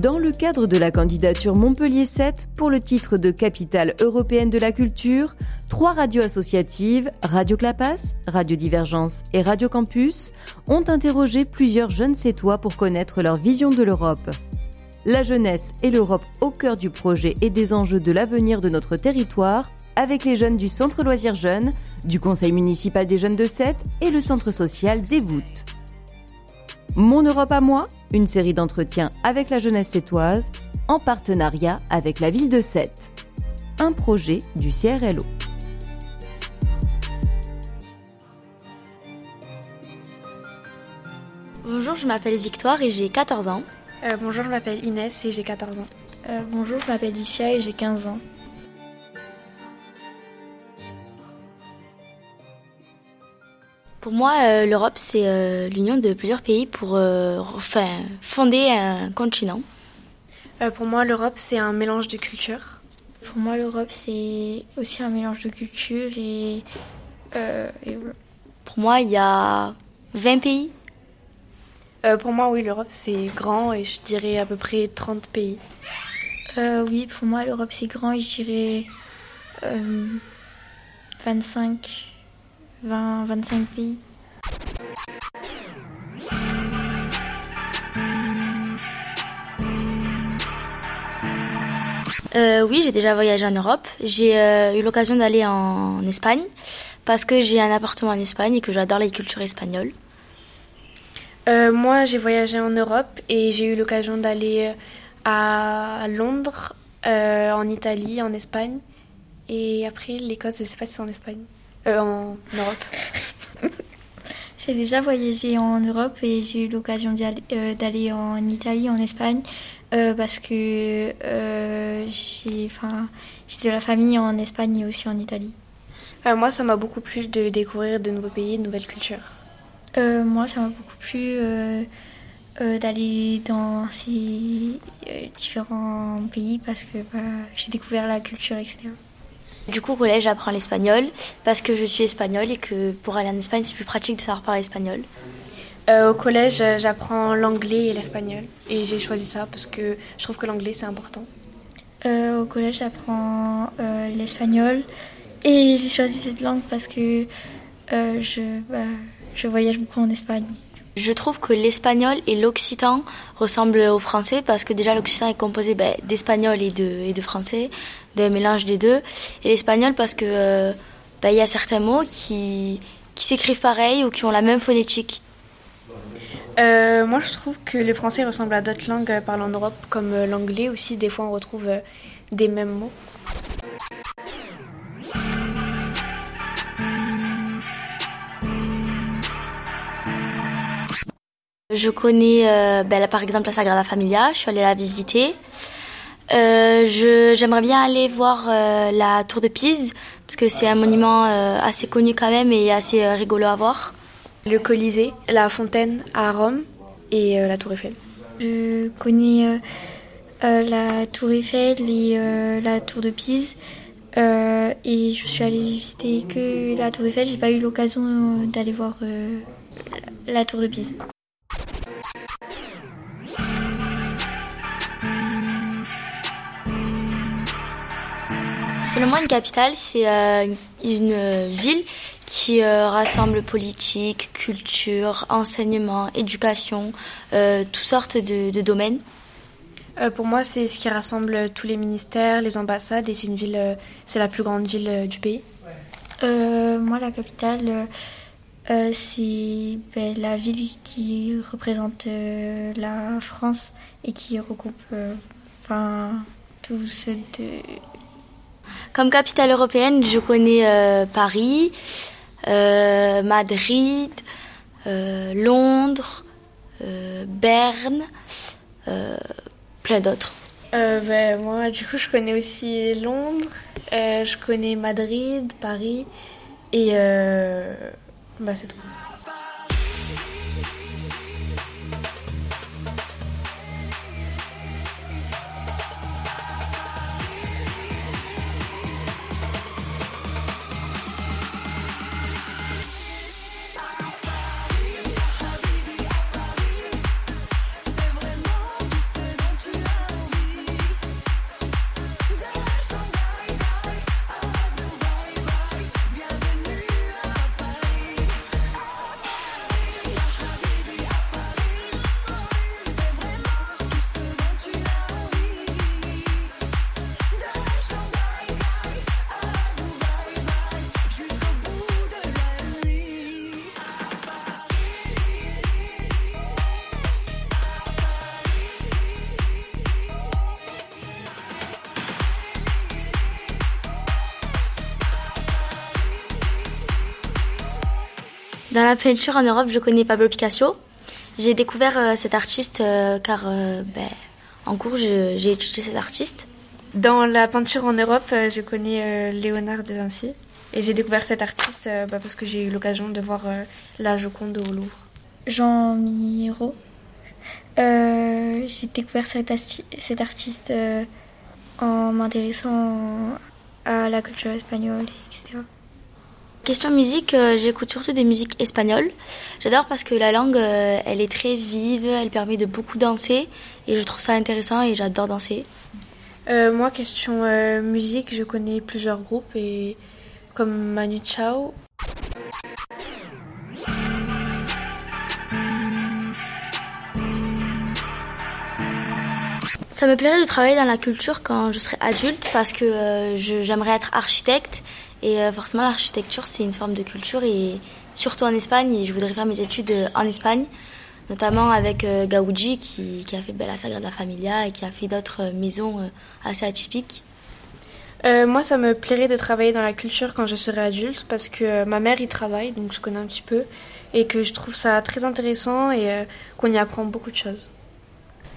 Dans le cadre de la candidature Montpellier 7 pour le titre de capitale européenne de la culture, trois radios associatives, Radio Clapas, Radio Divergence et Radio Campus, ont interrogé plusieurs jeunes sétois pour connaître leur vision de l'Europe. La jeunesse et l'Europe au cœur du projet et des enjeux de l'avenir de notre territoire, avec les jeunes du Centre Loisirs Jeunes, du Conseil municipal des jeunes de Sète et le Centre social des Voûtes. Mon Europe à moi, une série d'entretiens avec la jeunesse sétoise, en partenariat avec la ville de Sète. Un projet du CRLO. Bonjour, je m'appelle Victoire et j'ai 14 ans. Euh, bonjour, je m'appelle Inès et j'ai 14 ans. Euh, bonjour, je m'appelle Licia et j'ai 15 ans. Pour moi, euh, l'Europe, c'est euh, l'union de plusieurs pays pour euh, enfin, fonder un continent. Euh, pour moi, l'Europe, c'est un mélange de cultures. Pour moi, l'Europe, c'est aussi un mélange de cultures et, euh, et voilà. Pour moi, il y a 20 pays. Euh, pour moi, oui, l'Europe, c'est grand et je dirais à peu près 30 pays. Euh, oui, pour moi, l'Europe, c'est grand et je dirais euh, 25, 20, 25 pays. Euh, oui, j'ai déjà voyagé en Europe. J'ai euh, eu l'occasion d'aller en Espagne parce que j'ai un appartement en Espagne et que j'adore la culture espagnole. Euh, moi, j'ai voyagé en Europe et j'ai eu l'occasion d'aller à Londres, euh, en Italie, en Espagne. Et après, l'Écosse, je sais pas si c'est en Espagne. Euh, en Europe. J'ai déjà voyagé en Europe et j'ai eu l'occasion euh, d'aller en Italie, en Espagne, euh, parce que euh, j'ai de la famille en Espagne et aussi en Italie. Euh, moi, ça m'a beaucoup plu de découvrir de nouveaux pays, de nouvelles cultures. Euh, moi, ça m'a beaucoup plu euh, euh, d'aller dans ces euh, différents pays parce que bah, j'ai découvert la culture, etc. Du coup, au collège, j'apprends l'espagnol parce que je suis espagnole et que pour aller en Espagne, c'est plus pratique de savoir parler espagnol. Euh, au collège, j'apprends l'anglais et l'espagnol. Et j'ai choisi ça parce que je trouve que l'anglais, c'est important. Euh, au collège, j'apprends euh, l'espagnol et j'ai choisi cette langue parce que euh, je, bah, je voyage beaucoup en Espagne. Je trouve que l'espagnol et l'occitan ressemblent au français parce que déjà l'occitan est composé ben, d'espagnol et de, et de français, d'un mélange des deux. Et l'espagnol parce que euh, ben, il y a certains mots qui, qui s'écrivent pareil ou qui ont la même phonétique. Euh, moi, je trouve que le français ressemble à d'autres langues euh, parlées en Europe, comme l'anglais aussi. Des fois, on retrouve des mêmes mots. Je connais euh, ben, là, par exemple la Sagrada Familia, je suis allée la visiter. Euh, je- J'aimerais bien aller voir euh, la tour de Pise parce que c'est un monument euh, assez connu quand même et assez euh, rigolo à voir. Le Colisée, la fontaine à Rome et euh, la Tour Eiffel. Je connais euh, euh, la tour Eiffel et euh, la tour de Pise. Euh, et je suis allée visiter que la tour Eiffel. J'ai pas eu l'occasion euh, d'aller voir euh, la, la tour de Pise. Selon moi, une capitale, c'est euh, une ville qui euh, rassemble politique, culture, enseignement, éducation, euh, toutes sortes de, de domaines. Euh, pour moi, c'est ce qui rassemble tous les ministères, les ambassades, et c'est une ville, c'est la plus grande ville du pays. Euh, moi, la capitale, euh, euh, c'est ben, la ville qui représente euh, la France et qui regroupe euh, enfin, tous ceux de. Comme capitale européenne, je connais euh, Paris, euh, Madrid, euh, Londres, euh, Berne, euh, plein d'autres. Euh, ben, moi, du coup, je connais aussi Londres je connais Madrid, Paris et bah, c'est tout. Dans la peinture en Europe, je connais Pablo Picasso. J'ai découvert euh, cet artiste euh, car euh, ben, en cours, j'ai étudié cet artiste. Dans la peinture en Europe, je connais Léonard de Vinci. Et j'ai découvert cet artiste bah, parce que j'ai eu l'occasion de voir la Joconde au Louvre. Jean Miro. j'ai découvert cet, cet artiste en m'intéressant à la culture espagnole, etc. Question musique, euh, j'écoute surtout des musiques espagnoles. J'adore parce que la langue, euh, elle est très vive, elle permet de beaucoup danser et je trouve ça intéressant et j'adore danser. Euh, moi, question musique, je connais plusieurs groupes et comme Manu Chao. Ça me plairait de travailler dans la culture quand je serai adulte parce que j'aimerais être architecte et euh, forcément, l'architecture, c'est une forme de culture, et surtout en Espagne. Et je voudrais faire mes études euh, en Espagne, notamment avec euh, Gaudi, qui, a fait la Sagrada Familia et qui a fait d'autres maisons assez atypiques. moi, ça me plairait de travailler dans la culture quand je serai adulte, parce que ma mère y travaille, donc je connais un petit peu, et que je trouve ça très intéressant et qu'on y apprend beaucoup de choses.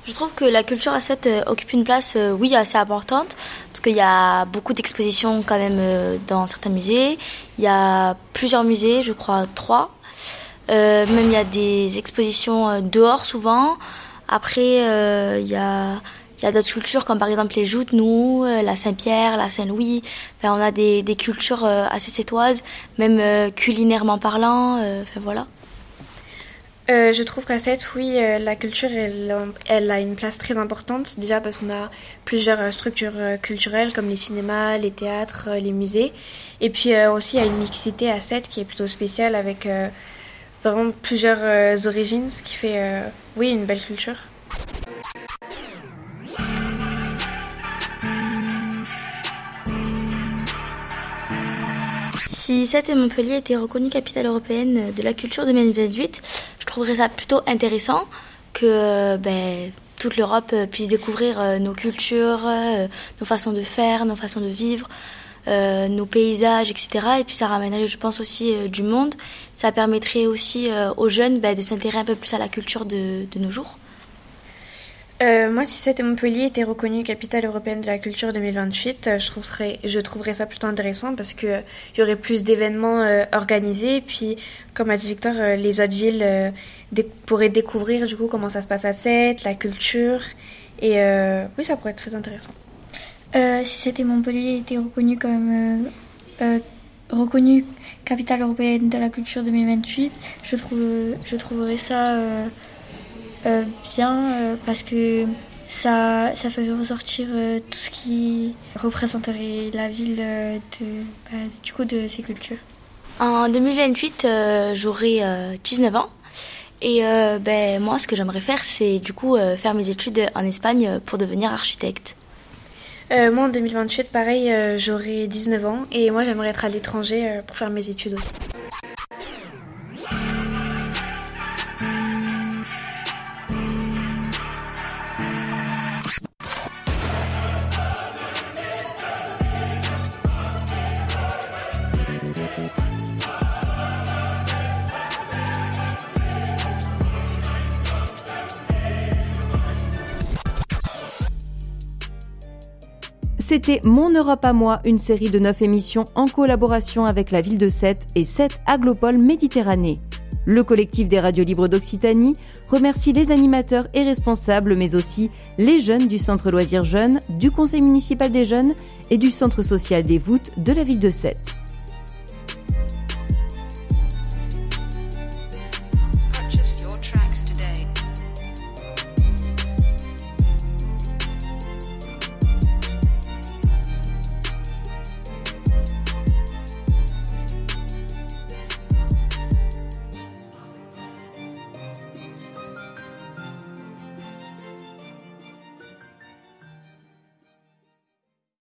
Je trouve que la culture 7 euh, occupe une place, euh, oui, assez importante, parce qu'il y a beaucoup d'expositions quand même euh, dans certains musées. Il y a plusieurs musées, je crois trois. même il y a des expositions dehors souvent. Après, il y a, il y a d'autres cultures comme par exemple les joutes, nous, la Saint-Pierre, la Saint-Louis. Enfin, on a des, des cultures assez sétoises, même culinairement parlant. enfin voilà. Euh, je trouve qu'à 7, oui, euh, la culture, elle, a une place très importante. Déjà parce qu'on a plusieurs euh, structures culturelles comme les cinémas, les théâtres, les musées. Et puis aussi, il y a une mixité à 7 qui est plutôt spéciale avec vraiment plusieurs origines, ce qui fait, oui, une belle culture. Si 7 et Montpellier étaient reconnus capitale européenne de la culture 2028, trouverais ça plutôt intéressant que ben, toute l'Europe puisse découvrir euh, nos cultures, euh, nos façons de faire, nos façons de vivre, euh, nos paysages, etc. Et puis ça ramènerait, je pense, aussi du monde. Ça permettrait aussi aux jeunes ben, de s'intéresser un peu plus à la culture de nos jours. Euh, moi, si c'était Montpellier était reconnue capitale européenne de la culture 2028, euh, je, trouverais, ça plutôt intéressant parce euh, il y aurait plus d'événements organisés. Et puis, comme a dit Victor, les autres villes pourraient découvrir du coup comment ça se passe à Sète, la culture. Et oui, ça pourrait être très intéressant. si c'était Montpellier était reconnue comme reconnue capitale européenne de la culture 2028, je, trouve, je trouverais ça euh, bien euh, parce que ça, ça fait ressortir euh, tout ce qui représenterait la ville de, bah, du coup de ces cultures. En 2028, j'aurai 19 ans. Et ben, moi, ce que j'aimerais faire, c'est du coup faire mes études en Espagne pour devenir architecte. moi, en 2028, pareil, j'aurai 19 ans. Et moi, j'aimerais être à l'étranger pour faire mes études aussi. C'était Mon Europe à moi, une série de 9 émissions en collaboration avec la ville de Sète et Sète Aglopole Méditerranée. Le collectif des radios libres d'Occitanie remercie les animateurs et responsables, mais aussi les jeunes du Centre Loisirs Jeunes, du Conseil municipal des jeunes et du Centre social des voûtes de la ville de Sète.